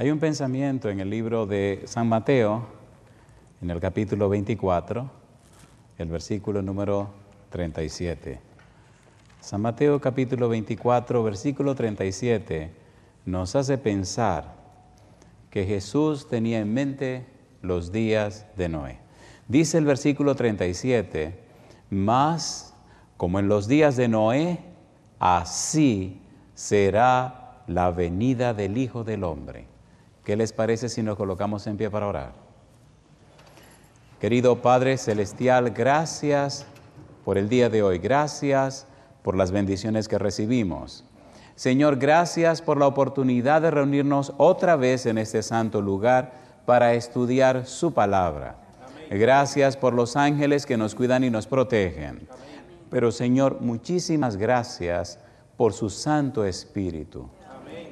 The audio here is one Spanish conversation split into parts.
Hay un pensamiento en el libro de San Mateo, en el capítulo 24, el versículo número 37. San Mateo capítulo 24, versículo 37, nos hace pensar que Jesús tenía en mente los días de Noé. Dice el versículo 37, más como en los días de Noé, así será la venida del Hijo del Hombre. ¿Qué les parece si nos colocamos en pie para orar? Querido Padre Celestial, gracias por el día de hoy, gracias por las bendiciones que recibimos. Señor, gracias por la oportunidad de reunirnos otra vez en este santo lugar para estudiar su palabra. Gracias por los ángeles que nos cuidan y nos protegen. Pero Señor, muchísimas gracias por su Santo Espíritu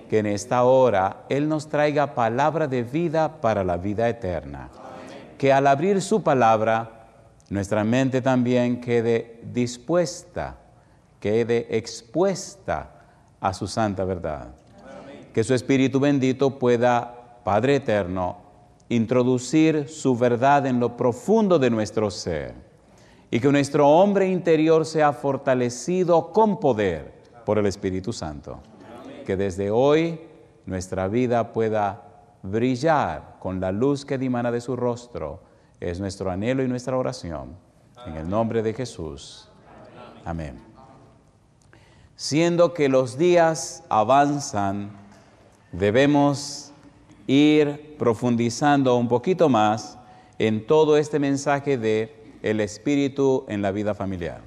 que en esta hora Él nos traiga palabra de vida para la vida eterna. Que al abrir su palabra, nuestra mente también quede dispuesta, quede expuesta a su santa verdad. Que su Espíritu bendito pueda, Padre eterno, introducir su verdad en lo profundo de nuestro ser y que nuestro hombre interior sea fortalecido con poder por el Espíritu Santo que desde hoy nuestra vida pueda brillar con la luz que dimana de su rostro. Es nuestro anhelo y nuestra oración. En el nombre de Jesús. Amén. Siendo que los días avanzan, debemos ir profundizando un poquito más en todo este mensaje de el espíritu en la vida familiar.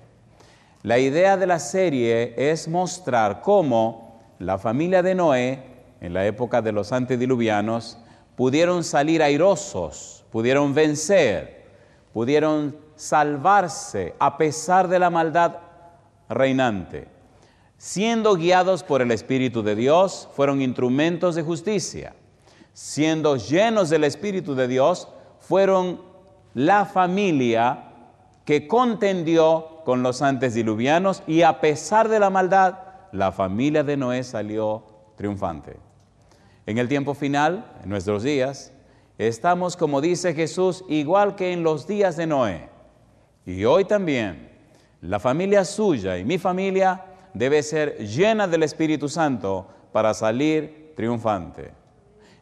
La idea de la serie es mostrar cómo la familia de Noé, en la época de los antediluvianos, pudieron salir airosos, pudieron vencer, pudieron salvarse a pesar de la maldad reinante. Siendo guiados por el Espíritu de Dios, fueron instrumentos de justicia. Siendo llenos del Espíritu de Dios, fueron la familia que contendió con los antediluvianos y a pesar de la maldad, la familia de Noé salió triunfante. En el tiempo final, en nuestros días, estamos, como dice Jesús, igual que en los días de Noé. Y hoy también, la familia suya y mi familia debe ser llena del Espíritu Santo para salir triunfante.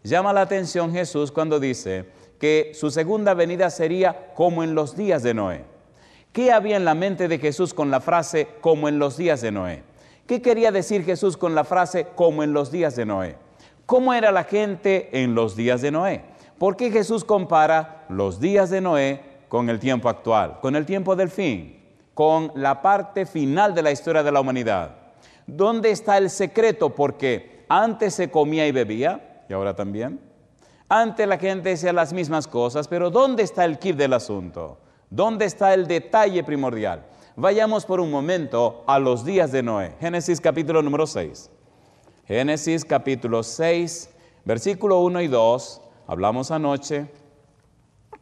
Llama la atención Jesús cuando dice que su segunda venida sería como en los días de Noé. ¿Qué había en la mente de Jesús con la frase como en los días de Noé? ¿Qué quería decir Jesús con la frase como en los días de Noé? ¿Cómo era la gente en los días de Noé? ¿Por qué Jesús compara los días de Noé con el tiempo actual, con el tiempo del fin, con la parte final de la historia de la humanidad? ¿Dónde está el secreto? Porque antes se comía y bebía, y ahora también. Antes la gente decía las mismas cosas, pero ¿dónde está el kit del asunto? ¿Dónde está el detalle primordial? Vayamos por un momento a los días de Noé. Génesis capítulo número 6. Génesis capítulo 6, versículo 1 y 2. Hablamos anoche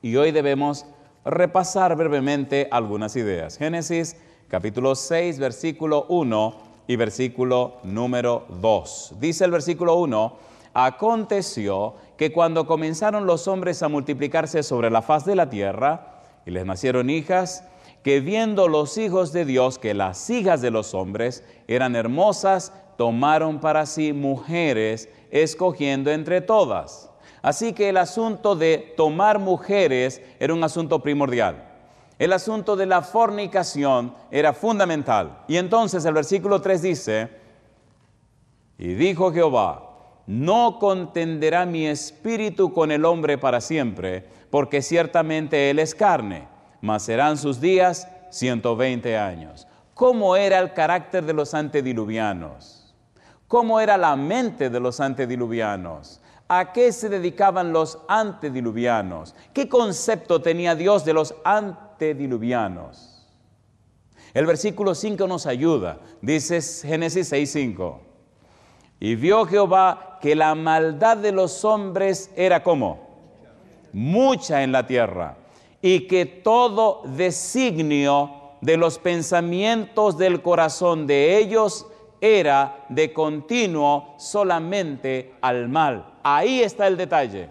y hoy debemos repasar brevemente algunas ideas. Génesis capítulo 6, versículo 1 y versículo número 2. Dice el versículo 1, aconteció que cuando comenzaron los hombres a multiplicarse sobre la faz de la tierra y les nacieron hijas, que viendo los hijos de Dios que las hijas de los hombres eran hermosas, tomaron para sí mujeres, escogiendo entre todas. Así que el asunto de tomar mujeres era un asunto primordial. El asunto de la fornicación era fundamental. Y entonces el versículo 3 dice, y dijo Jehová, no contenderá mi espíritu con el hombre para siempre, porque ciertamente él es carne mas serán sus días 120 años. ¿Cómo era el carácter de los antediluvianos? ¿Cómo era la mente de los antediluvianos? ¿A qué se dedicaban los antediluvianos? ¿Qué concepto tenía Dios de los antediluvianos? El versículo 5 nos ayuda. Dice Génesis 6:5. Y vio Jehová que la maldad de los hombres era como mucha en la tierra y que todo designio de los pensamientos del corazón de ellos era de continuo solamente al mal. Ahí está el detalle.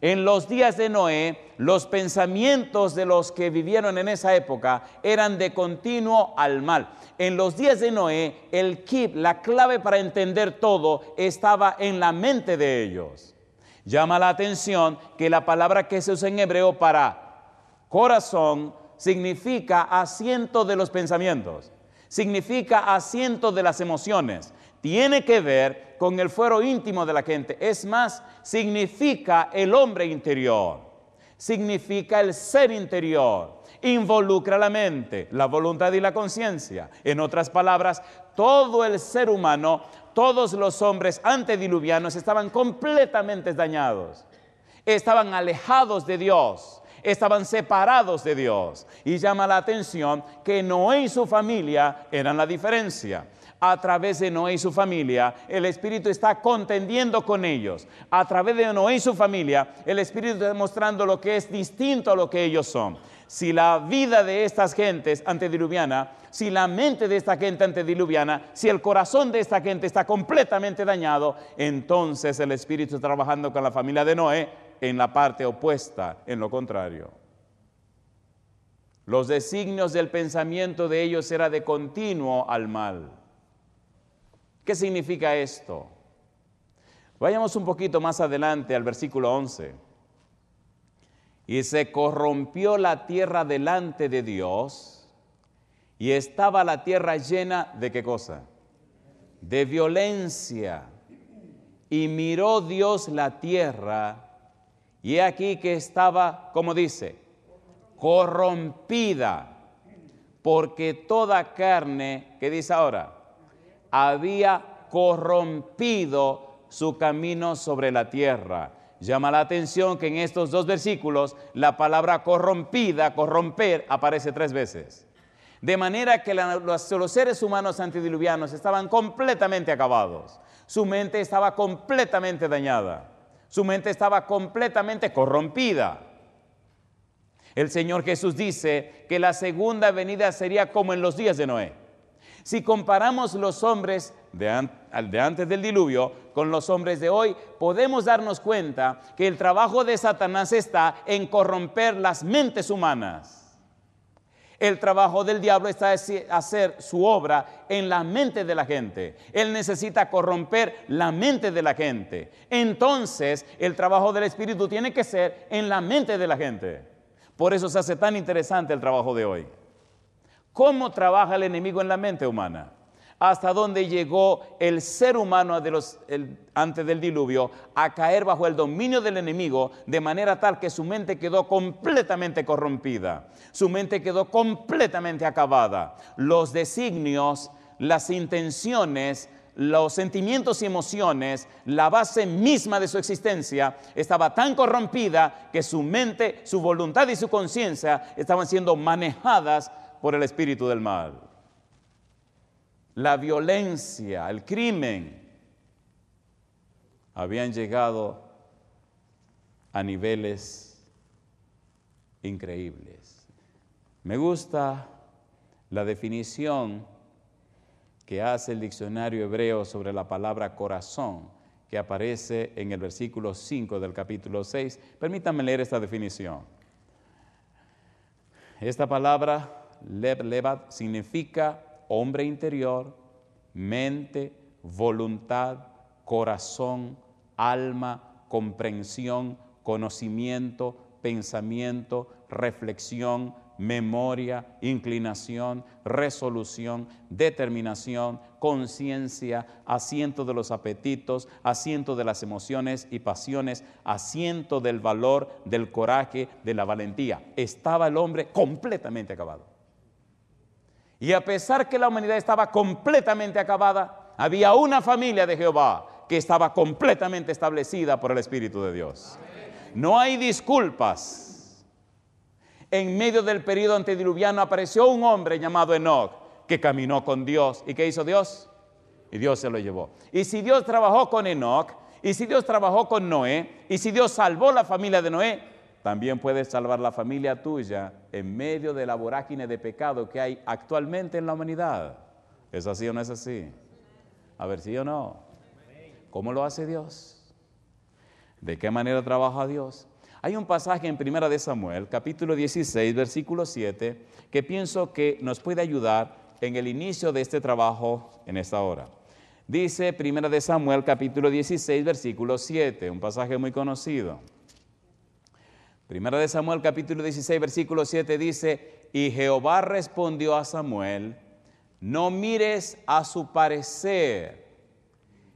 En los días de Noé, los pensamientos de los que vivieron en esa época eran de continuo al mal. En los días de Noé, el kip, la clave para entender todo, estaba en la mente de ellos. Llama la atención que la palabra que se usa en hebreo para corazón significa asiento de los pensamientos, significa asiento de las emociones, tiene que ver con el fuero íntimo de la gente. Es más, significa el hombre interior, significa el ser interior, involucra la mente, la voluntad y la conciencia. En otras palabras, todo el ser humano, todos los hombres antediluvianos estaban completamente dañados, estaban alejados de Dios estaban separados de Dios. Y llama la atención que Noé y su familia eran la diferencia a través de Noé y su familia, el Espíritu está contendiendo con ellos. A través de Noé y su familia, el Espíritu está mostrando lo que es distinto a lo que ellos son. Si la vida de estas gentes antediluviana, si la mente de esta gente antediluviana, si el corazón de esta gente está completamente dañado, entonces el Espíritu trabajando con la familia de Noé en la parte opuesta, en lo contrario. Los designios del pensamiento de ellos era de continuo al mal. ¿Qué significa esto? Vayamos un poquito más adelante al versículo 11. Y se corrompió la tierra delante de Dios y estaba la tierra llena de qué cosa? De violencia. Y miró Dios la tierra y aquí que estaba, como dice, corrompida, porque toda carne, ¿qué dice ahora? había corrompido su camino sobre la tierra. Llama la atención que en estos dos versículos la palabra corrompida, corromper, aparece tres veces. De manera que los, seres humanos antediluvianos estaban completamente acabados. Su mente estaba completamente dañada. Su mente estaba completamente corrompida. El Señor Jesús dice que la segunda venida sería como en los días de Noé. Si comparamos los hombres de, antes del diluvio con los hombres de hoy, podemos darnos cuenta que el trabajo de Satanás está en corromper las mentes humanas. El trabajo del diablo está hacer su obra en la mente de la gente. Él necesita corromper la mente de la gente. Entonces, el trabajo del Espíritu tiene que ser en la mente de la gente. Por eso se hace tan interesante el trabajo de hoy. ¿Cómo trabaja el enemigo en la mente humana? Hasta dónde llegó el ser humano antes del diluvio a caer bajo el dominio del enemigo de manera tal que su mente quedó completamente corrompida, su mente quedó completamente acabada. Los designios, las intenciones, los sentimientos y emociones, la base misma de su existencia, estaba tan corrompida que su mente, su voluntad y su conciencia estaban siendo manejadas por el espíritu del mal. La violencia, el crimen, habían llegado a niveles increíbles. Me gusta la definición que hace el diccionario hebreo sobre la palabra corazón, que aparece en el versículo 5 del capítulo 6. Permítanme leer esta definición. Esta palabra Lev, Levat significa hombre interior, mente, voluntad, corazón, alma, comprensión, conocimiento, pensamiento, reflexión, memoria, inclinación, resolución, determinación, conciencia, asiento de los apetitos, asiento de las emociones y pasiones, asiento del valor, del coraje, de la valentía. Estaba el hombre completamente acabado. Y a pesar que la humanidad estaba completamente acabada, había una familia de Jehová que estaba completamente establecida por el Espíritu de Dios. No hay disculpas. En medio del periodo antediluviano apareció un hombre llamado Enoch que caminó con Dios. ¿Y qué hizo Dios? Y Dios se lo llevó. Y si Dios trabajó con Enoch, y si Dios trabajó con Noé, y si Dios salvó la familia de Noé, también puedes salvar la familia tuya en medio de la vorágine de pecado que hay actualmente en la humanidad. ¿Es así o no es así? A ver, sí o no. ¿Cómo lo hace Dios? ¿De qué manera trabaja Dios? Hay un pasaje en Primera de Samuel, capítulo 16, versículo 7, que pienso que nos puede ayudar en el inicio de este trabajo en esta hora. Dice Primera de Samuel, capítulo 16, versículo 7, un pasaje muy conocido. Primera de Samuel capítulo 16 versículo 7 dice, y Jehová respondió a Samuel, no mires a su parecer,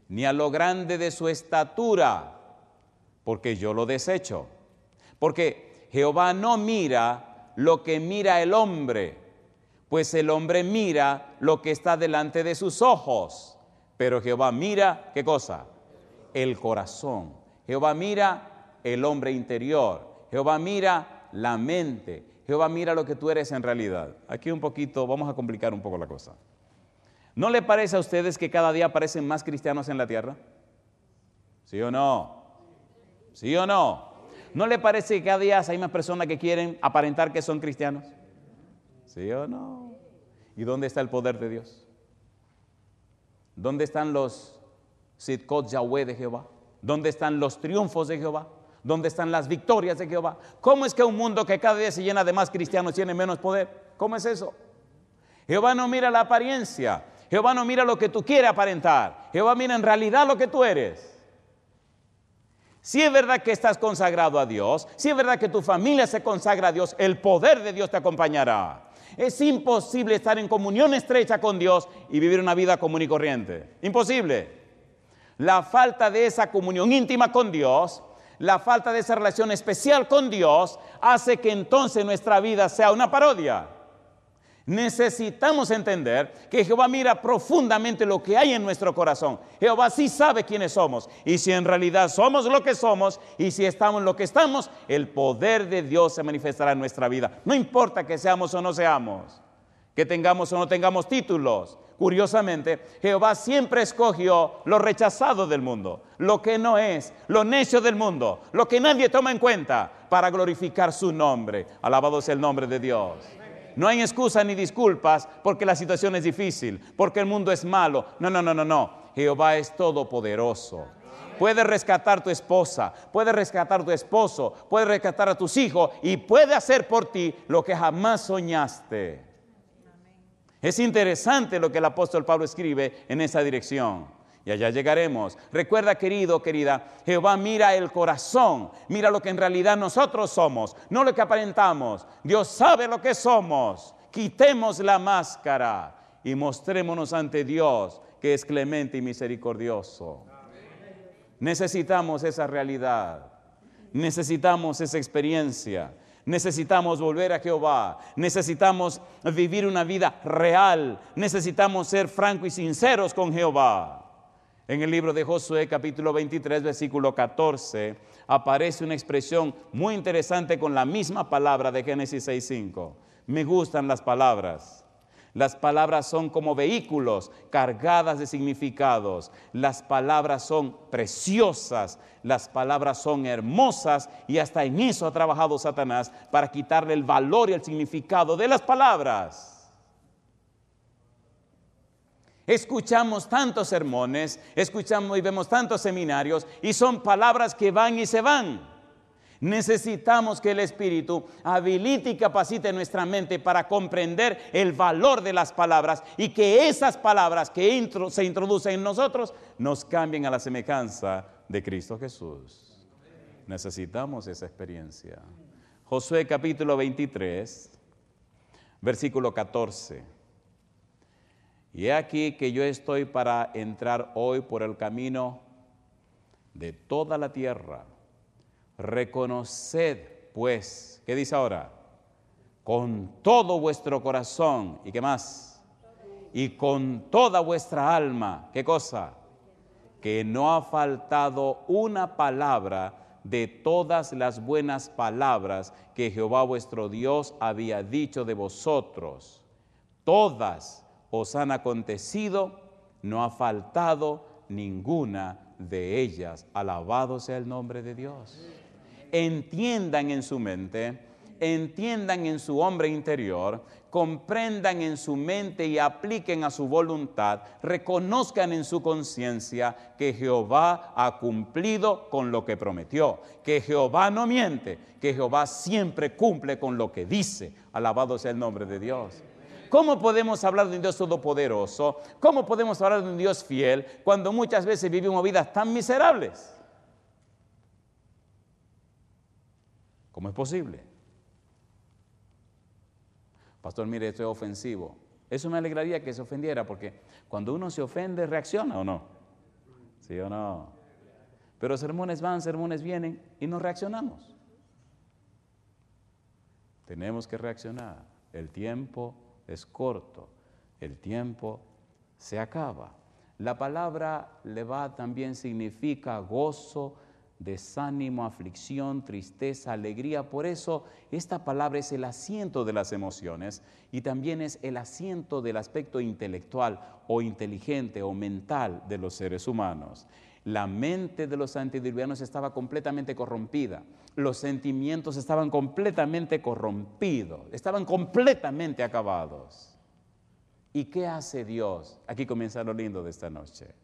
ni a lo grande de su estatura, porque yo lo desecho. Porque Jehová no mira lo que mira el hombre, pues el hombre mira lo que está delante de sus ojos, pero Jehová mira, ¿qué cosa? El corazón. Jehová mira el hombre interior. Jehová mira la mente. Jehová mira lo que tú eres en realidad. Aquí un poquito, vamos a complicar un poco la cosa. ¿No le parece a ustedes que cada día aparecen más cristianos en la tierra? ¿Sí o no? ¿Sí o no? ¿No le parece que cada día hay más personas que quieren aparentar que son cristianos? ¿Sí o no? ¿Y dónde está el poder de Dios? ¿Dónde están los Sitkot Yahweh de Jehová? ¿Dónde están los triunfos de Jehová? ¿Dónde están las victorias de Jehová? ¿Cómo es que un mundo que cada día se llena de más cristianos tiene menos poder? ¿Cómo es eso? Jehová no mira la apariencia. Jehová no mira lo que tú quieres aparentar. Jehová mira en realidad lo que tú eres. Si es verdad que estás consagrado a Dios, si es verdad que tu familia se consagra a Dios, el poder de Dios te acompañará. Es imposible estar en comunión estrecha con Dios y vivir una vida común y corriente. Imposible. La falta de esa comunión íntima con Dios la falta de esa relación especial con Dios hace que entonces nuestra vida sea una parodia. Necesitamos entender que Jehová mira profundamente lo que hay en nuestro corazón. Jehová sí sabe quiénes somos. Y si en realidad somos lo que somos y si estamos lo que estamos, el poder de Dios se manifestará en nuestra vida. No importa que seamos o no seamos, que tengamos o no tengamos títulos, Curiosamente, Jehová siempre escogió lo rechazado del mundo, lo que no es, lo necio del mundo, lo que nadie toma en cuenta para glorificar su nombre. Alabado sea el nombre de Dios. No hay excusa ni disculpas porque la situación es difícil, porque el mundo es malo. No, no, no, no, no. Jehová es todopoderoso. Puede rescatar tu esposa, puede rescatar tu esposo, puede rescatar a tus hijos y puede hacer por ti lo que jamás soñaste. Es interesante lo que el apóstol Pablo escribe en esa dirección. Y allá llegaremos. Recuerda, querido, querida, Jehová mira el corazón, mira lo que en realidad nosotros somos, no lo que aparentamos. Dios sabe lo que somos. Quitemos la máscara y mostrémonos ante Dios, que es clemente y misericordioso. Necesitamos esa realidad. Necesitamos esa experiencia. Necesitamos volver a Jehová, necesitamos vivir una vida real, necesitamos ser francos y sinceros con Jehová. En el libro de Josué capítulo 23 versículo 14 aparece una expresión muy interesante con la misma palabra de Génesis 6.5. Me gustan las palabras. Las palabras son como vehículos cargadas de significados. Las palabras son preciosas. Las palabras son hermosas. Y hasta en eso ha trabajado Satanás para quitarle el valor y el significado de las palabras. Escuchamos tantos sermones, escuchamos y vemos tantos seminarios y son palabras que van y se van. Necesitamos que el Espíritu habilite y capacite nuestra mente para comprender el valor de las palabras y que esas palabras que se introducen en nosotros nos cambien a la semejanza de Cristo Jesús. Necesitamos esa experiencia. Josué capítulo 23, versículo 14. Y he aquí que yo estoy para entrar hoy por el camino de toda la tierra Reconoced, pues, ¿qué dice ahora? Con todo vuestro corazón. ¿Y qué más? Y con toda vuestra alma. ¿Qué cosa? Que no ha faltado una palabra de todas las buenas palabras que Jehová vuestro Dios había dicho de vosotros. Todas os han acontecido, no ha faltado ninguna de ellas. Alabado sea el nombre de Dios entiendan en su mente entiendan en su hombre interior, comprendan en su mente y apliquen a su voluntad, reconozcan en su conciencia que Jehová ha cumplido con lo que prometió, que Jehová no miente, que Jehová siempre cumple con lo que dice. Alabado sea el nombre de Dios. ¿Cómo podemos hablar de un Dios todopoderoso? ¿Cómo podemos hablar de un Dios fiel cuando muchas veces vivimos vidas tan miserables? ¿Cómo es posible? Pastor, mire, esto es ofensivo. Eso me alegraría que se ofendiera porque cuando uno se ofende, reacciona o no. ¿Sí o no? Pero sermones van, sermones vienen y no reaccionamos. Tenemos que reaccionar. El tiempo es corto, el tiempo se acaba. La palabra leva también significa gozo, desánimo, aflicción, tristeza, alegría. Por eso esta palabra es el asiento de las emociones y también es el asiento del aspecto intelectual o inteligente o mental de los seres humanos. La mente de los antediluvianos estaba completamente corrompida, los sentimientos estaban completamente corrompidos, estaban completamente acabados. ¿Y qué hace Dios? Aquí comienza lo lindo de esta noche.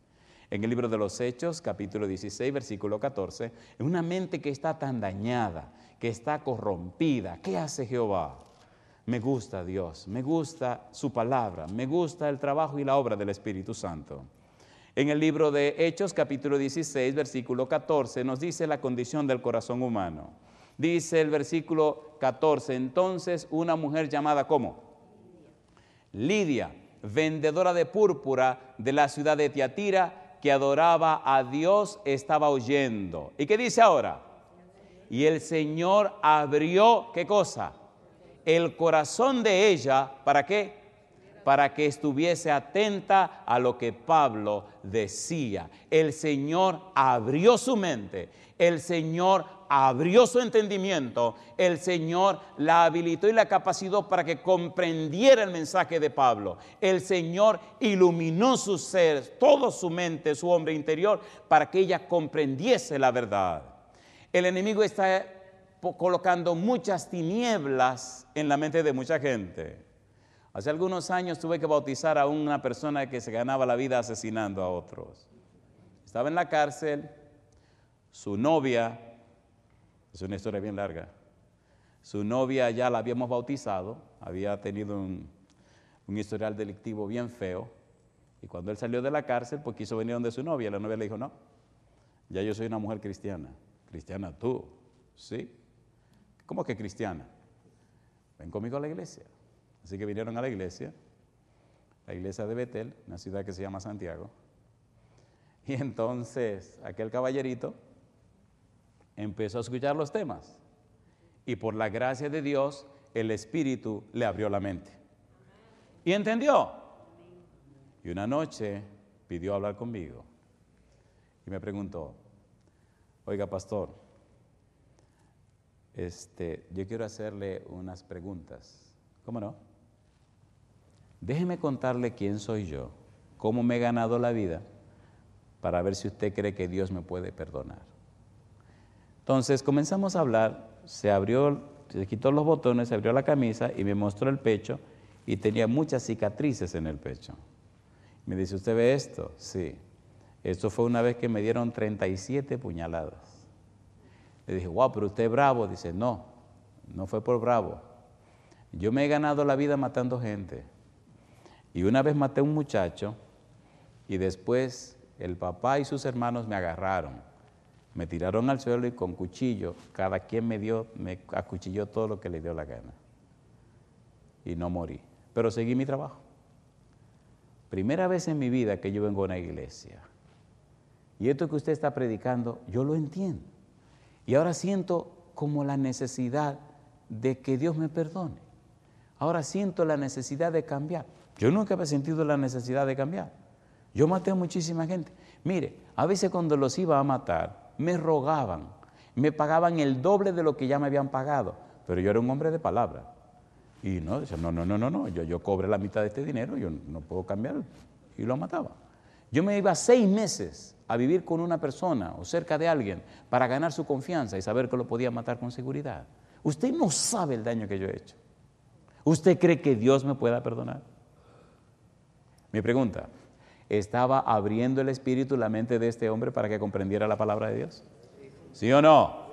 En el libro de los Hechos, capítulo 16, versículo 14, en una mente que está tan dañada, que está corrompida, ¿qué hace Jehová? Me gusta Dios, me gusta su palabra, me gusta el trabajo y la obra del Espíritu Santo. En el libro de Hechos, capítulo 16, versículo 14, nos dice la condición del corazón humano. Dice el versículo 14, entonces una mujer llamada ¿cómo? Lidia, vendedora de púrpura de la ciudad de Tiatira, que adoraba a Dios, estaba oyendo. ¿Y qué dice ahora? Y el Señor abrió, ¿qué cosa? El corazón de ella, ¿para qué? para que estuviese atenta a lo que Pablo decía. El Señor abrió su mente, el Señor abrió su entendimiento, el Señor la habilitó y la capacitó para que comprendiera el mensaje de Pablo. El Señor iluminó su ser, toda su mente, su hombre interior, para que ella comprendiese la verdad. El enemigo está colocando muchas tinieblas en la mente de mucha gente. Hace algunos años tuve que bautizar a una persona que se ganaba la vida asesinando a otros. Estaba en la cárcel, su novia, es una historia bien larga, su novia ya la habíamos bautizado, había tenido un, historial delictivo bien feo, y cuando él salió de la cárcel, pues quiso venir donde su novia, la novia le dijo, no, ya yo soy una mujer cristiana. Cristiana tú, ¿sí? ¿Cómo que cristiana? Ven conmigo a la iglesia. Así que vinieron a la iglesia, la iglesia de Betel, una ciudad que se llama Santiago. Y entonces aquel caballerito empezó a escuchar los temas. Y por la gracia de Dios, el Espíritu le abrió la mente. Y entendió. Y una noche pidió hablar conmigo. Y me preguntó, oiga pastor, este, yo quiero hacerle unas preguntas. ¿Cómo no? Déjeme contarle quién soy yo, cómo me he ganado la vida, para ver si usted cree que Dios me puede perdonar. Entonces comenzamos a hablar, se abrió, se quitó los botones, se abrió la camisa y me mostró el pecho y tenía muchas cicatrices en el pecho. Me dice, ¿usted ve esto? Sí. Esto fue una vez que me dieron 37 puñaladas. Le dije, wow, pero usted es bravo. Dice, no, no fue por bravo. Yo me he ganado la vida matando gente. Y una vez maté a un muchacho y después el papá y sus hermanos me agarraron, me tiraron al suelo y con cuchillo, cada quien me dio, me acuchilló todo lo que le dio la gana. Y no morí, pero seguí mi trabajo. Primera vez en mi vida que yo vengo a una iglesia. Y esto que usted está predicando, yo lo entiendo. Y ahora siento como la necesidad de que Dios me perdone. Ahora siento la necesidad de cambiar. Yo nunca he sentido la necesidad de cambiar. Yo maté a muchísima gente. Mire, a veces cuando los iba a matar, me rogaban, me pagaban el doble de lo que ya me habían pagado, pero yo era un hombre de palabra. Y no, decía, no, no, no, no, no, yo, yo cobré la mitad de este dinero, yo no puedo cambiar. Y lo mataba. Yo me iba seis meses a vivir con una persona o cerca de alguien para ganar su confianza y saber que lo podía matar con seguridad. Usted no sabe el daño que yo he hecho. ¿Usted cree que Dios me pueda perdonar? Mi pregunta, ¿estaba abriendo el espíritu la mente de este hombre para que comprendiera la palabra de Dios? ¿Sí o no?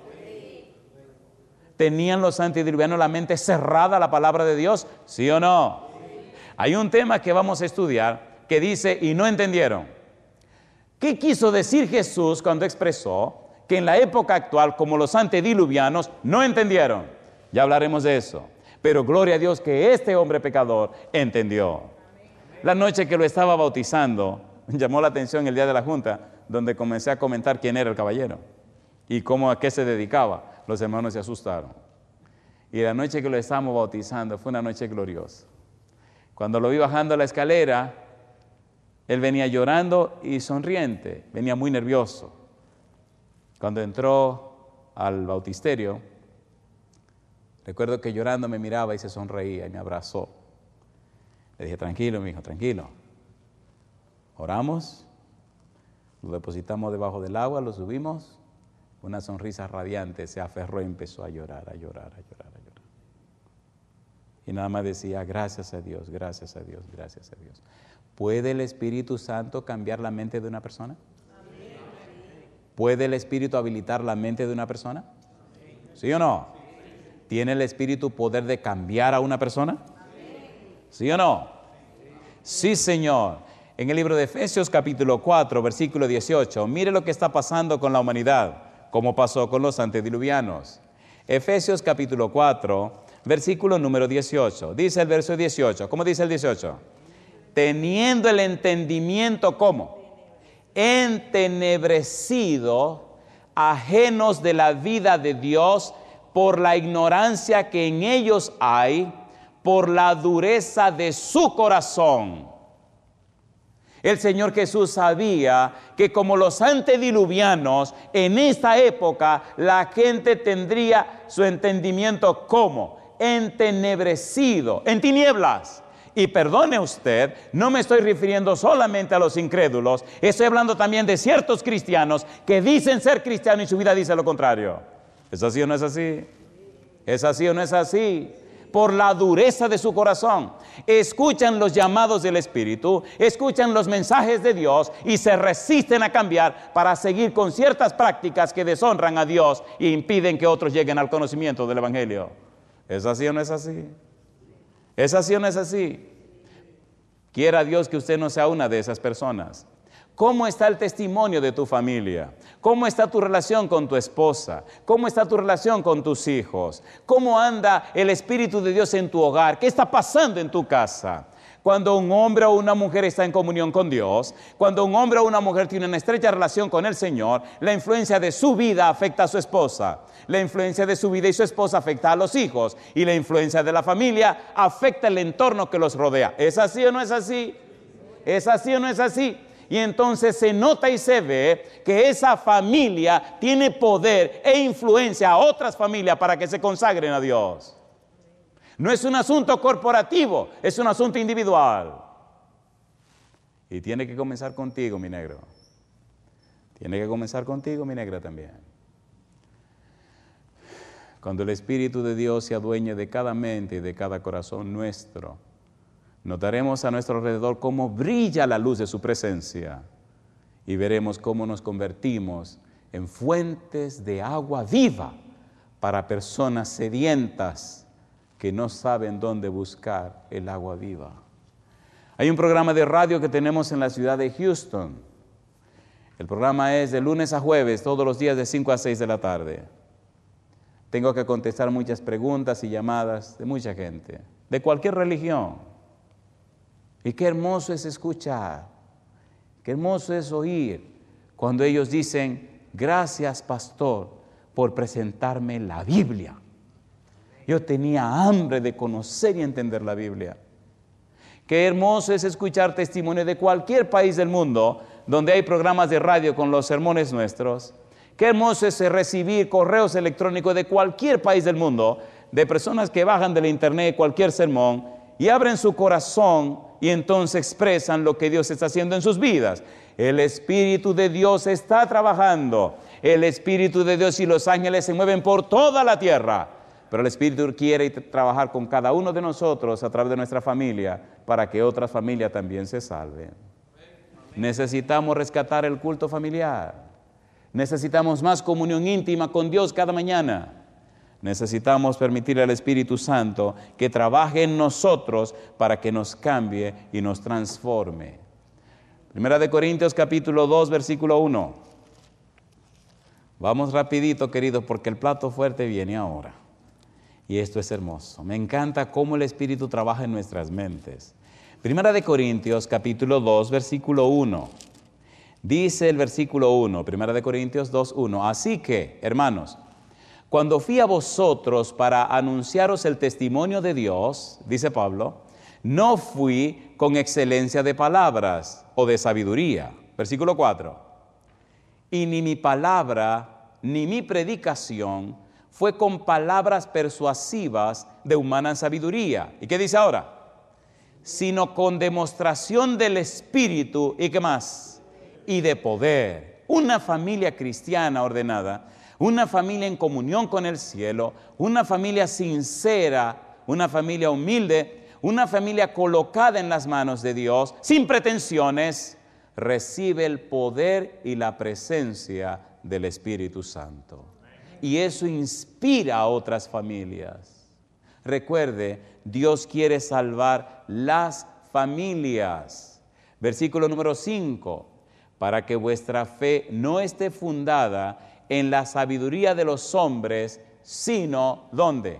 ¿Tenían los antediluvianos la mente cerrada a la palabra de Dios? ¿Sí o no? Hay un tema que vamos a estudiar que dice, y no entendieron. ¿Qué quiso decir Jesús cuando expresó que en la época actual, como los antediluvianos, no entendieron? Ya hablaremos de eso. Pero gloria a Dios que este hombre pecador entendió. La noche que lo estaba bautizando, llamó la atención el día de la junta, donde comencé a comentar quién era el caballero y cómo a qué se dedicaba. Los hermanos se asustaron. Y la noche que lo estábamos bautizando fue una noche gloriosa. Cuando lo vi bajando la escalera, él venía llorando y sonriente, venía muy nervioso. Cuando entró al bautisterio, recuerdo que llorando me miraba y se sonreía y me abrazó. Le dije, tranquilo, mi hijo, tranquilo. Oramos, lo depositamos debajo del agua, lo subimos, una sonrisa radiante, se aferró y empezó a llorar, a llorar, a llorar, a llorar. Y nada más decía, gracias a Dios, gracias a Dios, gracias a Dios. ¿Puede el Espíritu Santo cambiar la mente de una persona? ¿Puede el Espíritu habilitar la mente de una persona? ¿Sí o no? ¿Tiene el Espíritu poder de cambiar a una persona? ¿Sí o no? Sí, Señor. En el libro de Efesios capítulo 4, versículo 18, mire lo que está pasando con la humanidad, como pasó con los antediluvianos. Efesios capítulo 4, versículo número 18. Dice el verso 18. ¿Cómo dice el 18? teniendo el entendimiento como entenebrecido, ajenos de la vida de Dios por la ignorancia que en ellos hay, por la dureza de su corazón. El Señor Jesús sabía que como los antediluvianos, en esta época la gente tendría su entendimiento como entenebrecido, en tinieblas. Y perdone usted, no me estoy refiriendo solamente a los incrédulos, estoy hablando también de ciertos cristianos que dicen ser cristianos y su vida dice lo contrario. ¿Es así o no es así? ¿Es así o no es así? Por la dureza de su corazón. Escuchan los llamados del Espíritu, escuchan los mensajes de Dios y se resisten a cambiar para seguir con ciertas prácticas que deshonran a Dios e impiden que otros lleguen al conocimiento del Evangelio. ¿Es así o no es así? ¿Es así o no es así? Quiera Dios que usted no sea una de esas personas. ¿Cómo está el testimonio de tu familia? ¿Cómo está tu relación con tu esposa? ¿Cómo está tu relación con tus hijos? ¿Cómo anda el Espíritu de Dios en tu hogar? ¿Qué está pasando en tu casa? Cuando un hombre o una mujer está en comunión con Dios, cuando un hombre o una mujer tiene una estrecha relación con el Señor, la influencia de su vida afecta a su esposa, la influencia de su vida y su esposa afecta a los hijos y la influencia de la familia afecta el entorno que los rodea. ¿Es así o no es así? ¿Es así o no es así? Y entonces se nota y se ve que esa familia tiene poder e influencia a otras familias para que se consagren a Dios. No es un asunto corporativo, es un asunto individual. Y tiene que comenzar contigo, mi negro. Tiene que comenzar contigo, mi negra también. Cuando el Espíritu de Dios se adueñe de cada mente y de cada corazón nuestro, notaremos a nuestro alrededor cómo brilla la luz de su presencia y veremos cómo nos convertimos en fuentes de agua viva para personas sedientas que no saben dónde buscar el agua viva. Hay un programa de radio que tenemos en la ciudad de Houston. El programa es de lunes a jueves, todos los días de 5 a 6 de la tarde. Tengo que contestar muchas preguntas y llamadas de mucha gente, de cualquier religión. Y qué hermoso es escuchar, qué hermoso es oír cuando ellos dicen, gracias pastor por presentarme la Biblia. Yo tenía hambre de conocer y entender la Biblia. Qué hermoso es escuchar testimonio de cualquier país del mundo donde hay programas de radio con los sermones nuestros. Qué hermoso es recibir correos electrónicos de cualquier país del mundo, de personas que bajan de la internet cualquier sermón y abren su corazón y entonces expresan lo que Dios está haciendo en sus vidas. El Espíritu de Dios está trabajando. El Espíritu de Dios y los ángeles se mueven por toda la tierra pero el Espíritu quiere trabajar con cada uno de nosotros a través de nuestra familia para que otras familias también se salven. Necesitamos rescatar el culto familiar. Necesitamos más comunión íntima con Dios cada mañana. Necesitamos permitir al Espíritu Santo que trabaje en nosotros para que nos cambie y nos transforme. Primera de Corintios capítulo 2 versículo 1. Vamos rapidito, queridos, porque el plato fuerte viene ahora. Y esto es hermoso. Me encanta cómo el Espíritu trabaja en nuestras mentes. Primera de Corintios capítulo 2 versículo 1. Dice el versículo 1, Primera de Corintios 2, 1. Así que, hermanos, cuando fui a vosotros para anunciaros el testimonio de Dios, dice Pablo, no fui con excelencia de palabras o de sabiduría. Versículo 4. Y ni mi palabra ni mi predicación fue con palabras persuasivas de humana sabiduría. ¿Y qué dice ahora? Sino con demostración del Espíritu y qué más? Y de poder. Una familia cristiana ordenada una familia en comunión con el cielo, una familia sincera, una familia humilde, una familia colocada en las manos de Dios, sin pretensiones, recibe el poder y la presencia del Espíritu Santo. Y eso inspira a otras familias. Recuerde, Dios quiere salvar las familias. Versículo número 5, para que vuestra fe no esté fundada en la sabiduría de los hombres, sino ¿dónde?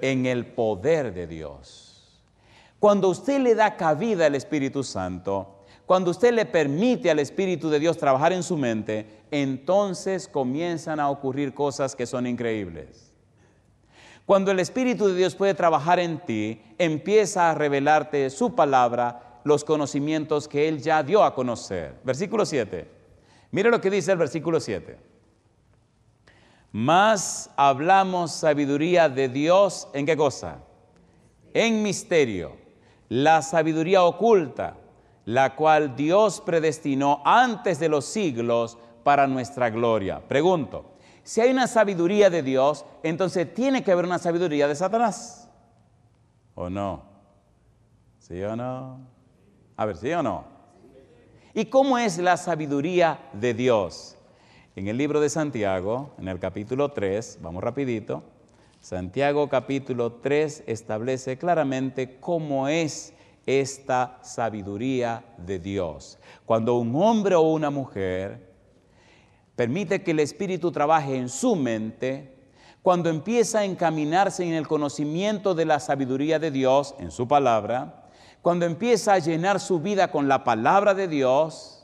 En el poder de Dios. Cuando usted le da cabida al Espíritu Santo, cuando usted le permite al Espíritu de Dios trabajar en su mente, entonces comienzan a ocurrir cosas que son increíbles. Cuando el Espíritu de Dios puede trabajar en ti, empieza a revelarte su palabra, los conocimientos que Él ya dio a conocer. Versículo 7. Mire lo que dice el versículo 7. Más hablamos sabiduría de Dios en qué cosa? En misterio. La sabiduría oculta, la cual Dios predestinó antes de los siglos para nuestra gloria. Pregunto, si hay una sabiduría de Dios, entonces tiene que haber una sabiduría de Satanás. ¿O no? ¿Sí o no? A ver, ¿sí o no? ¿Y cómo es la sabiduría de Dios? En el libro de Santiago, en el capítulo 3, vamos rapidito, Santiago capítulo 3 establece claramente cómo es esta sabiduría de Dios. Cuando un hombre o una mujer permite que el Espíritu trabaje en su mente, cuando empieza a encaminarse en el conocimiento de la sabiduría de Dios, en su palabra, cuando empieza a llenar su vida con la palabra de Dios,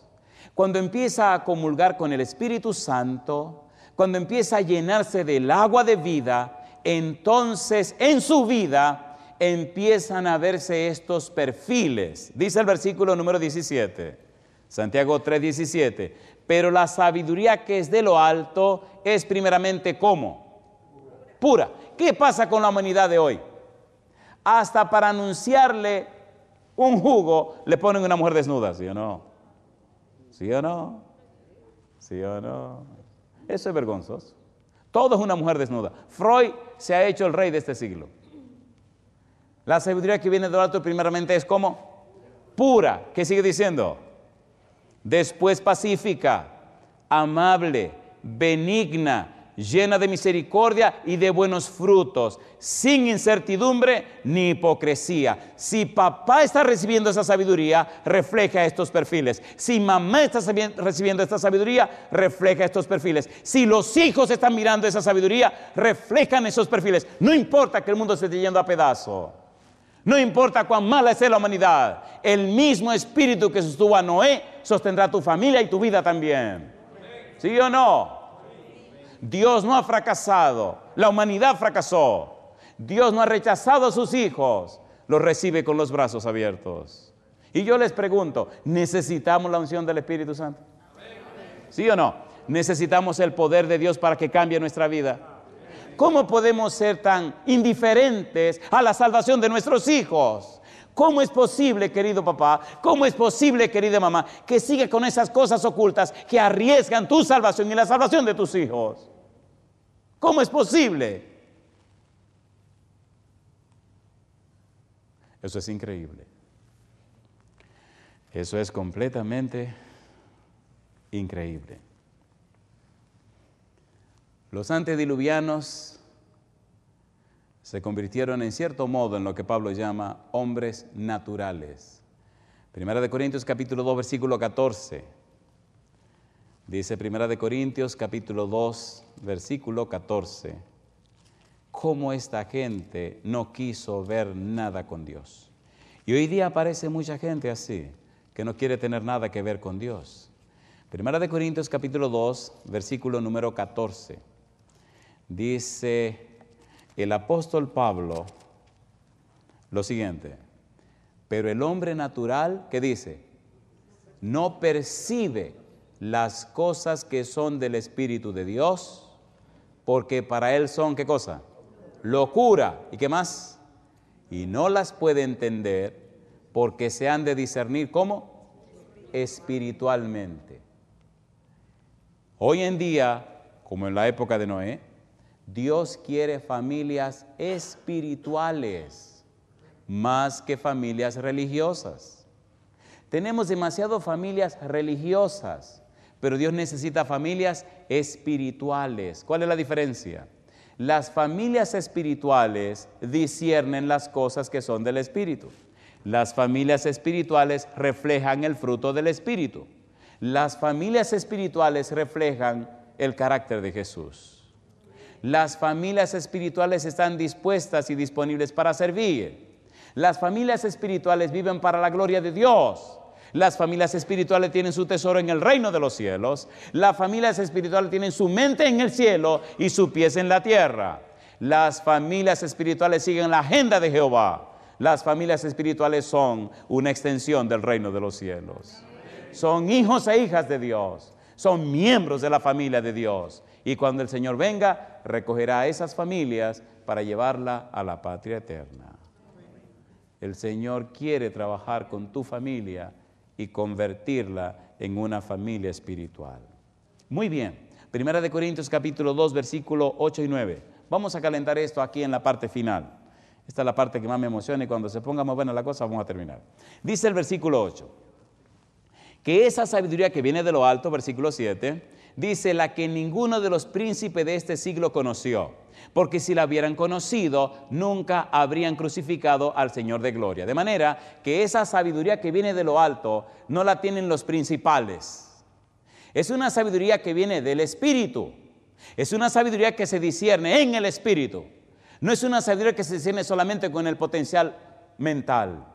cuando empieza a comulgar con el Espíritu Santo, cuando empieza a llenarse del agua de vida, entonces en su vida empiezan a verse estos perfiles. Dice el versículo número 17, Santiago 3:17, pero la sabiduría que es de lo alto es primeramente como pura. ¿Qué pasa con la humanidad de hoy? Hasta para anunciarle un jugo le ponen una mujer desnuda, ¿sí o no? ¿Sí o no? ¿Sí o no? Eso es vergonzoso. Todo es una mujer desnuda. Freud se ha hecho el rey de este siglo. La sabiduría que viene del alto primeramente es como pura. ¿Qué sigue diciendo? Después pacífica, amable, benigna, llena de misericordia y de buenos frutos, sin incertidumbre ni hipocresía. Si papá está recibiendo esa sabiduría, refleja estos perfiles. Si mamá está recibiendo esta sabiduría, refleja estos perfiles. Si los hijos están mirando esa sabiduría, reflejan esos perfiles. No importa que el mundo se esté yendo a pedazo. No importa cuán mala sea la humanidad, el mismo espíritu que sostuvo a Noé sostendrá tu familia y tu vida también. ¿Sí o no? Dios no ha fracasado, la humanidad fracasó. Dios no ha rechazado a sus hijos, los recibe con los brazos abiertos. Y yo les pregunto, ¿necesitamos la unción del Espíritu Santo? ¿Sí o no? Necesitamos el poder de Dios para que cambie nuestra vida. ¿Cómo podemos ser tan indiferentes a la salvación de nuestros hijos? ¿Cómo es posible, querido papá? ¿Cómo es posible, querida mamá, que siga con esas cosas ocultas que arriesgan tu salvación y la salvación de tus hijos? ¿Cómo es posible? Eso es increíble. Eso es completamente increíble. Los antediluvianos se convirtieron en cierto modo en lo que Pablo llama hombres naturales. Primera de Corintios capítulo 2 versículo 14. Dice Primera de Corintios capítulo 2 versículo 14. Cómo esta gente no quiso ver nada con Dios. Y hoy día aparece mucha gente así, que no quiere tener nada que ver con Dios. Primera de Corintios capítulo 2 versículo número 14. Dice el apóstol Pablo lo siguiente, pero el hombre natural, ¿qué dice? No percibe las cosas que son del Espíritu de Dios, porque para él son, ¿qué cosa? Locura. ¿Y qué más? Y no las puede entender porque se han de discernir ¿cómo? Espiritualmente. Hoy en día, como en la época de Noé, Dios quiere familias espirituales más que familias religiosas. Tenemos demasiado familias religiosas, pero Dios necesita familias espirituales. ¿Cuál es la diferencia? Las familias espirituales disciernen las cosas que son del Espíritu. Las familias espirituales reflejan el fruto del Espíritu. Las familias espirituales reflejan el carácter de Jesús las familias espirituales están dispuestas y disponibles para servir. Las familias espirituales viven para la gloria de Dios. Las familias espirituales tienen su tesoro en el reino de los cielos. Las familias espirituales tienen su mente en el cielo y su pies en la tierra. Las familias espirituales siguen la agenda de Jehová. Las familias espirituales son una extensión del reino de los cielos. Son hijos e hijas de Dios. Son miembros de la familia de Dios. Y cuando el Señor venga, recogerá a esas familias para llevarla a la patria eterna. El Señor quiere trabajar con tu familia y convertirla en una familia espiritual. Muy bien. Primera de Corintios capítulo 2 versículo 8 y 9. Vamos a calentar esto aquí en la parte final. Esta es la parte que más me emociona y cuando se ponga más buena la cosa vamos a terminar. Dice el versículo 8, que esa sabiduría que viene de lo alto, versículo 7, dice la que ninguno de los príncipes de este siglo conoció, porque si la hubieran conocido, nunca habrían crucificado al Señor de gloria. De manera que esa sabiduría que viene de lo alto no la tienen los principales. Es una sabiduría que viene del Espíritu. Es una sabiduría que se discierne en el Espíritu. No es una sabiduría que se discierne solamente con el potencial mental.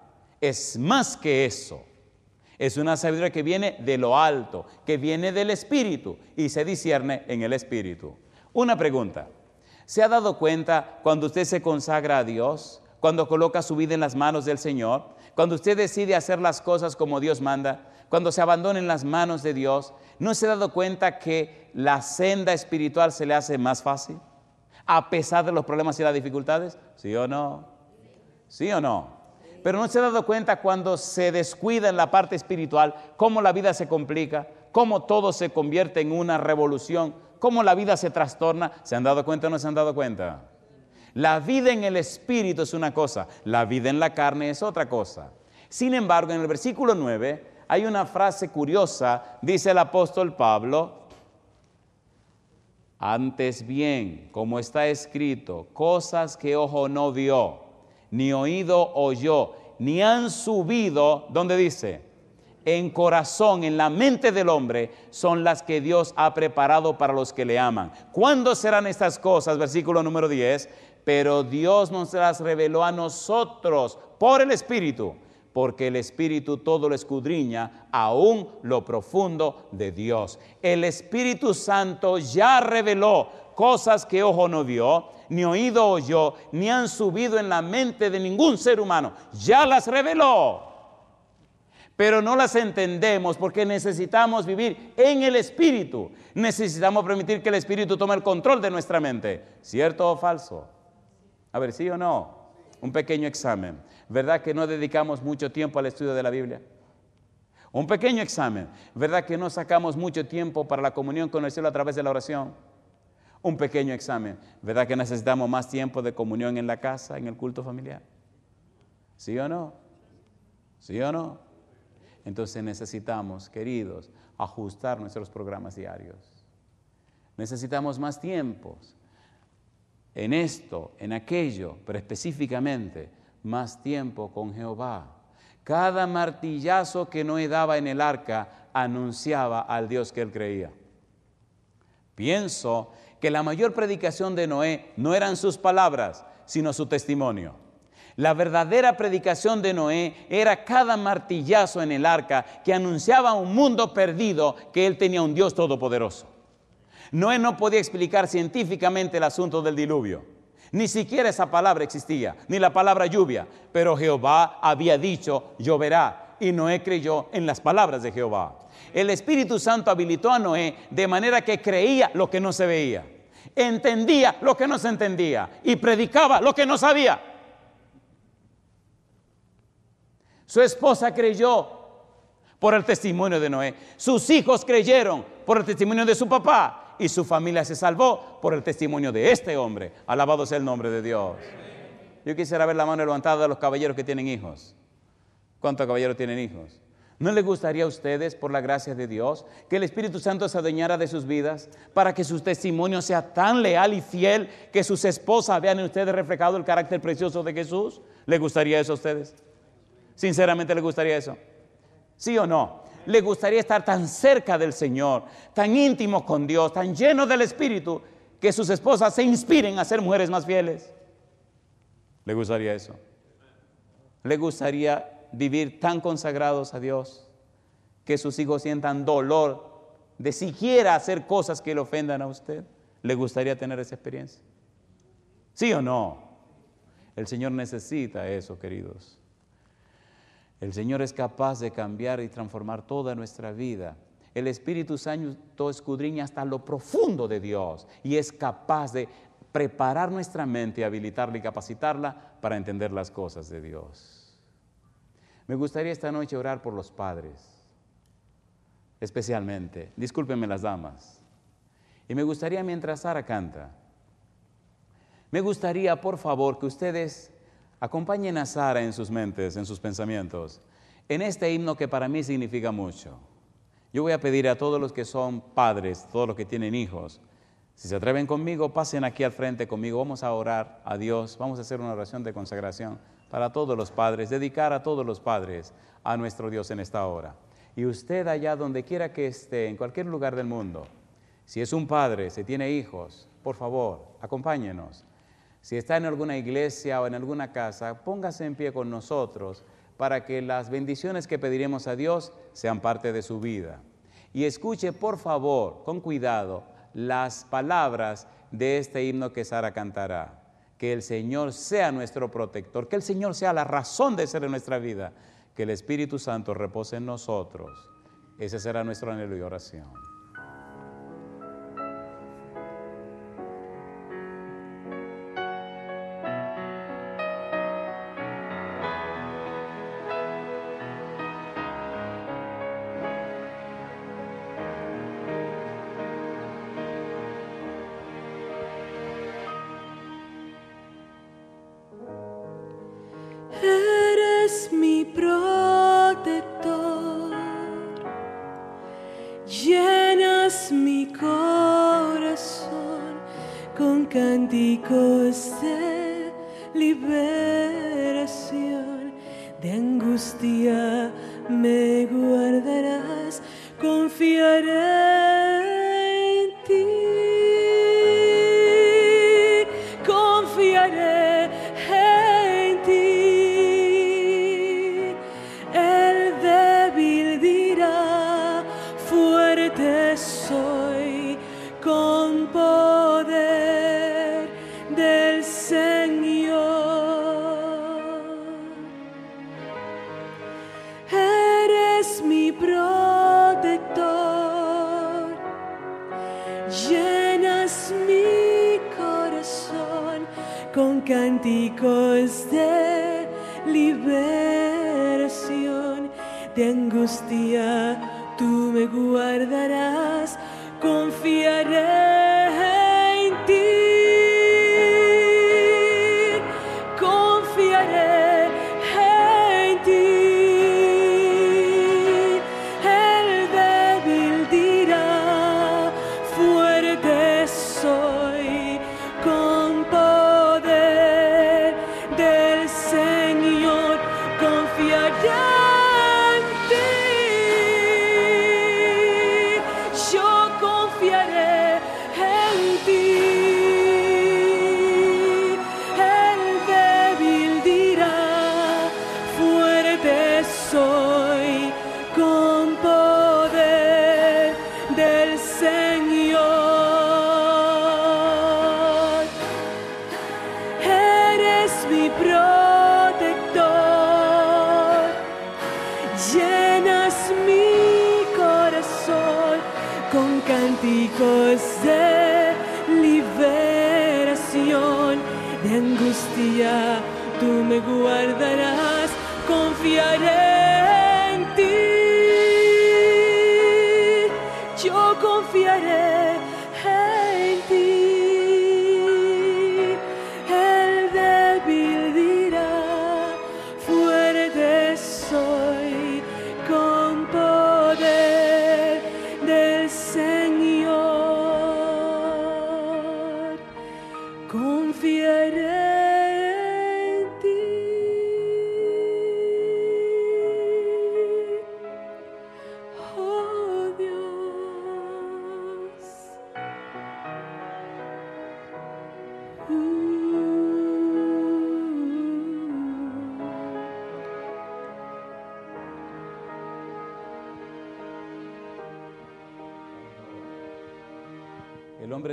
Es más que eso. Es una sabiduría que viene de lo alto, que viene del Espíritu y se discierne en el Espíritu. Una pregunta. ¿Se ha dado cuenta cuando usted se consagra a Dios, cuando coloca su vida en las manos del Señor, cuando usted decide hacer las cosas como Dios manda, cuando se abandona en las manos de Dios, ¿no se ha dado cuenta que la senda espiritual se le hace más fácil? A pesar de los problemas y las dificultades. ¿Sí o no? ¿Sí o no? Pero no se ha dado cuenta cuando se descuida en la parte espiritual, cómo la vida se complica, cómo todo se convierte en una revolución, cómo la vida se trastorna. ¿Se han dado cuenta o no se han dado cuenta? La vida en el espíritu es una cosa, la vida en la carne es otra cosa. Sin embargo, en el versículo 9 hay una frase curiosa, dice el apóstol Pablo, antes bien, como está escrito, cosas que ojo no vio ni oído oyó, ni han subido, ¿dónde dice? En corazón, en la mente del hombre, son las que Dios ha preparado para los que le aman. ¿Cuándo serán estas cosas? Versículo número 10. Pero Dios nos las reveló a nosotros por el Espíritu, porque el Espíritu todo lo escudriña, aún lo profundo de Dios. El Espíritu Santo ya reveló cosas que ojo no vio, ni oído oyó, ni han subido en la mente de ningún ser humano. Ya las reveló. Pero no las entendemos porque necesitamos vivir en el Espíritu. Necesitamos permitir que el Espíritu tome el control de nuestra mente. ¿Cierto o falso? A ver, sí o no. Un pequeño examen. ¿Verdad que no dedicamos mucho tiempo al estudio de la Biblia? Un pequeño examen. ¿Verdad que no sacamos mucho tiempo para la comunión con el cielo a través de la oración? un pequeño examen. ¿Verdad que necesitamos más tiempo de comunión en la casa, en el culto familiar? ¿Sí o no? ¿Sí o no? Entonces necesitamos, queridos, ajustar nuestros programas diarios. Necesitamos más tiempos en esto, en aquello, pero específicamente más tiempo con Jehová. Cada martillazo que Noé daba en el arca anunciaba al Dios que él creía. Pienso que la mayor predicación de Noé no eran sus palabras, sino su testimonio. La verdadera predicación de Noé era cada martillazo en el arca que anunciaba un mundo perdido que él tenía un Dios todopoderoso. Noé no podía explicar científicamente el asunto del diluvio. Ni siquiera esa palabra existía, ni la palabra lluvia. Pero Jehová había dicho, lloverá. Y Noé creyó en las palabras de Jehová. El Espíritu Santo habilitó a Noé de manera que creía lo que no se veía, entendía lo que no se entendía y predicaba lo que no sabía. Su esposa creyó por el testimonio de Noé. Sus hijos creyeron por el testimonio de su papá. Y su familia se salvó por el testimonio de este hombre. Alabado sea el nombre de Dios. Yo quisiera ver la mano levantada de los caballeros que tienen hijos. ¿Cuántos caballeros tienen hijos? ¿No les gustaría a ustedes, por la gracia de Dios, que el Espíritu Santo se adueñara de sus vidas para que su testimonio sea tan leal y fiel que sus esposas vean en ustedes reflejado el carácter precioso de Jesús? ¿Les gustaría eso a ustedes? Sinceramente, ¿les gustaría eso? ¿Sí o no? ¿Le gustaría estar tan cerca del Señor, tan íntimo con Dios, tan lleno del Espíritu, que sus esposas se inspiren a ser mujeres más fieles? ¿Le gustaría eso? ¿Le gustaría vivir tan consagrados a Dios que sus hijos sientan dolor de siquiera hacer cosas que le ofendan a usted? ¿Le gustaría tener esa experiencia? ¿Sí o no? El Señor necesita eso, queridos. El Señor es capaz de cambiar y transformar toda nuestra vida. El Espíritu Santo escudriña hasta lo profundo de Dios y es capaz de preparar nuestra mente, habilitarla y capacitarla para entender las cosas de Dios. Me gustaría esta noche orar por los padres, especialmente. Discúlpenme las damas. Y me gustaría mientras Sara canta, me gustaría por favor que ustedes acompañen a Sara en sus mentes, en sus pensamientos, en este himno que para mí significa mucho. Yo voy a pedir a todos los que son padres, todos los que tienen hijos, si se atreven conmigo, pasen aquí al frente conmigo, vamos a orar a Dios, vamos a hacer una oración de consagración para todos los padres, dedicar a todos los padres a nuestro Dios en esta hora. Y usted allá donde quiera que esté, en cualquier lugar del mundo, si es un padre, si tiene hijos, por favor, acompáñenos. Si está en alguna iglesia o en alguna casa, póngase en pie con nosotros para que las bendiciones que pediremos a Dios sean parte de su vida. Y escuche, por favor, con cuidado, las palabras de este himno que Sara cantará que el Señor sea nuestro protector, que el Señor sea la razón de ser en nuestra vida, que el Espíritu Santo repose en nosotros. Ese será nuestro anhelo y oración. cánticos de liberación, de angustia tú me guardarás, confiaré.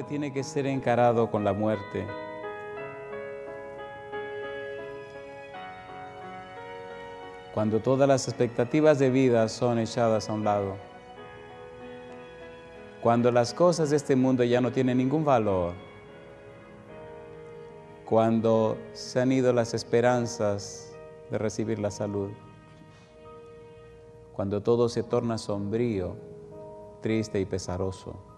Tiene que ser encarado con la muerte. Cuando todas las expectativas de vida son echadas a un lado. Cuando las cosas de este mundo ya no tienen ningún valor. Cuando se han ido las esperanzas de recibir la salud. Cuando todo se torna sombrío, triste y pesaroso.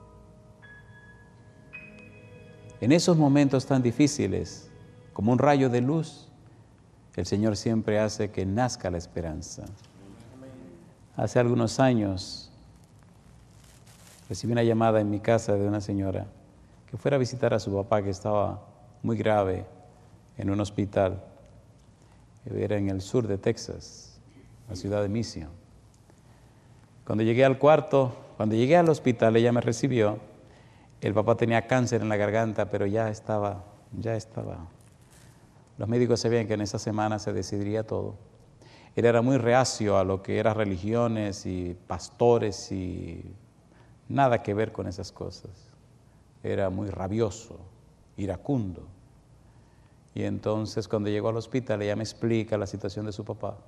En esos momentos tan difíciles, como un rayo de luz, el Señor siempre hace que nazca la esperanza. Hace algunos años recibí una llamada en mi casa de una señora que fuera a visitar a su papá que estaba muy grave en un hospital. Era en el sur de Texas, la ciudad de Mission. Cuando llegué al cuarto, cuando llegué al hospital, ella me recibió. El papá tenía cáncer en la garganta, pero ya estaba, ya estaba. Los médicos sabían que en esa semana se decidiría todo. Él era muy reacio a lo que eran religiones y pastores y nada que ver con esas cosas. Era muy rabioso, iracundo. Y entonces cuando llegó al hospital ella me explica la situación de su papá.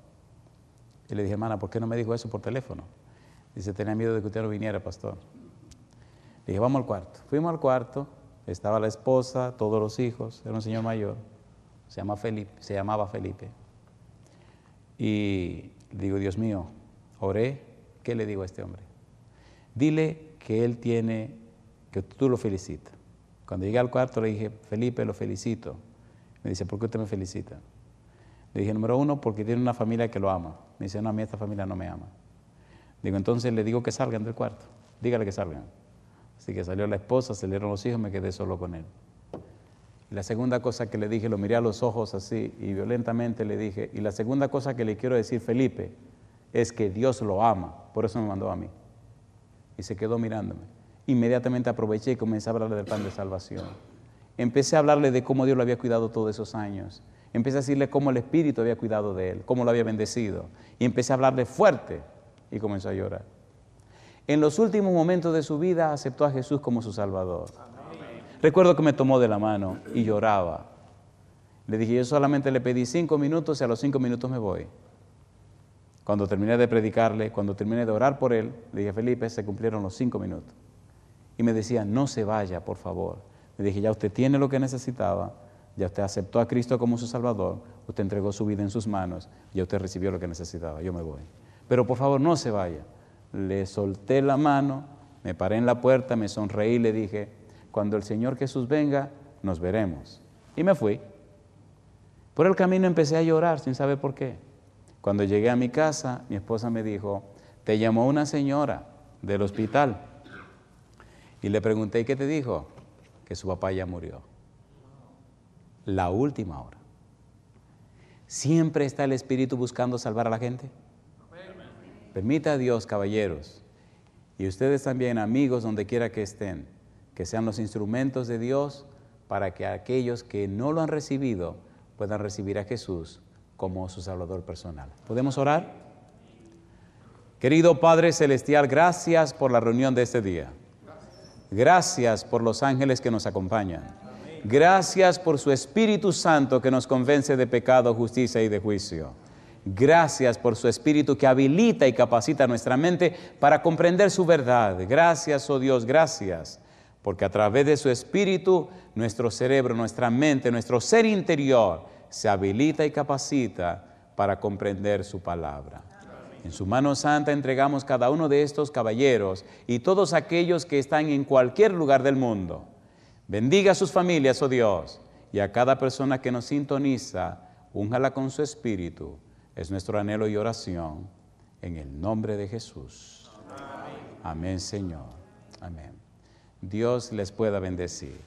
Y le dije, hermana, ¿por qué no me dijo eso por teléfono? Dice, tenía miedo de que usted no viniera, pastor. Le dije, vamos al cuarto. Fuimos al cuarto, estaba la esposa, todos los hijos, era un señor mayor, se, llama Felipe, se llamaba Felipe. Y digo, Dios mío, oré, ¿qué le digo a este hombre? Dile que él tiene, que tú lo felicitas. Cuando llegué al cuarto le dije, Felipe, lo felicito. Me dice, ¿por qué usted me felicita? Le dije, número uno, porque tiene una familia que lo ama. Me dice, no, a mí esta familia no me ama. Digo, entonces le digo que salgan del cuarto. Dígale que salgan. Así que salió la esposa, salieron los hijos, me quedé solo con él. Y la segunda cosa que le dije, lo miré a los ojos así y violentamente le dije, y la segunda cosa que le quiero decir, Felipe, es que Dios lo ama, por eso me mandó a mí. Y se quedó mirándome. Inmediatamente aproveché y comencé a hablarle del plan de salvación. Empecé a hablarle de cómo Dios lo había cuidado todos esos años. Empecé a decirle cómo el Espíritu había cuidado de él, cómo lo había bendecido. Y empecé a hablarle fuerte y comenzó a llorar. En los últimos momentos de su vida aceptó a Jesús como su Salvador. Recuerdo que me tomó de la mano y lloraba. Le dije, yo solamente le pedí cinco minutos y a los cinco minutos me voy. Cuando terminé de predicarle, cuando terminé de orar por él, le dije, Felipe, se cumplieron los cinco minutos. Y me decía, no se vaya, por favor. Le dije, ya usted tiene lo que necesitaba, ya usted aceptó a Cristo como su Salvador, usted entregó su vida en sus manos, ya usted recibió lo que necesitaba, yo me voy. Pero por favor, no se vaya. Le solté la mano, me paré en la puerta, me sonreí y le dije, cuando el Señor Jesús venga, nos veremos. Y me fui. Por el camino empecé a llorar sin saber por qué. Cuando llegué a mi casa, mi esposa me dijo, te llamó una señora del hospital. Y le pregunté, ¿qué te dijo? Que su papá ya murió. La última hora. ¿Siempre está el Espíritu buscando salvar a la gente? Permita a Dios, caballeros, y ustedes también, amigos, donde quiera que estén, que sean los instrumentos de Dios para que aquellos que no lo han recibido puedan recibir a Jesús como su Salvador personal. ¿Podemos orar? Querido Padre Celestial, gracias por la reunión de este día. Gracias por los ángeles que nos acompañan. Gracias por su Espíritu Santo que nos convence de pecado, justicia y de juicio. Gracias por su Espíritu que habilita y capacita nuestra mente para comprender su verdad. Gracias, oh Dios, gracias porque a través de su espíritu, nuestro cerebro, nuestra mente, nuestro ser interior se habilita y capacita para comprender su palabra. En su mano santa entregamos cada uno de estos caballeros y todos aquellos que están en cualquier lugar del mundo. Bendiga a sus familias, oh Dios, y a cada persona que nos sintoniza, úngala con su espíritu. Es nuestro anhelo y oración en el nombre de Jesús. Amén, Señor. Amén. Dios les pueda bendecir.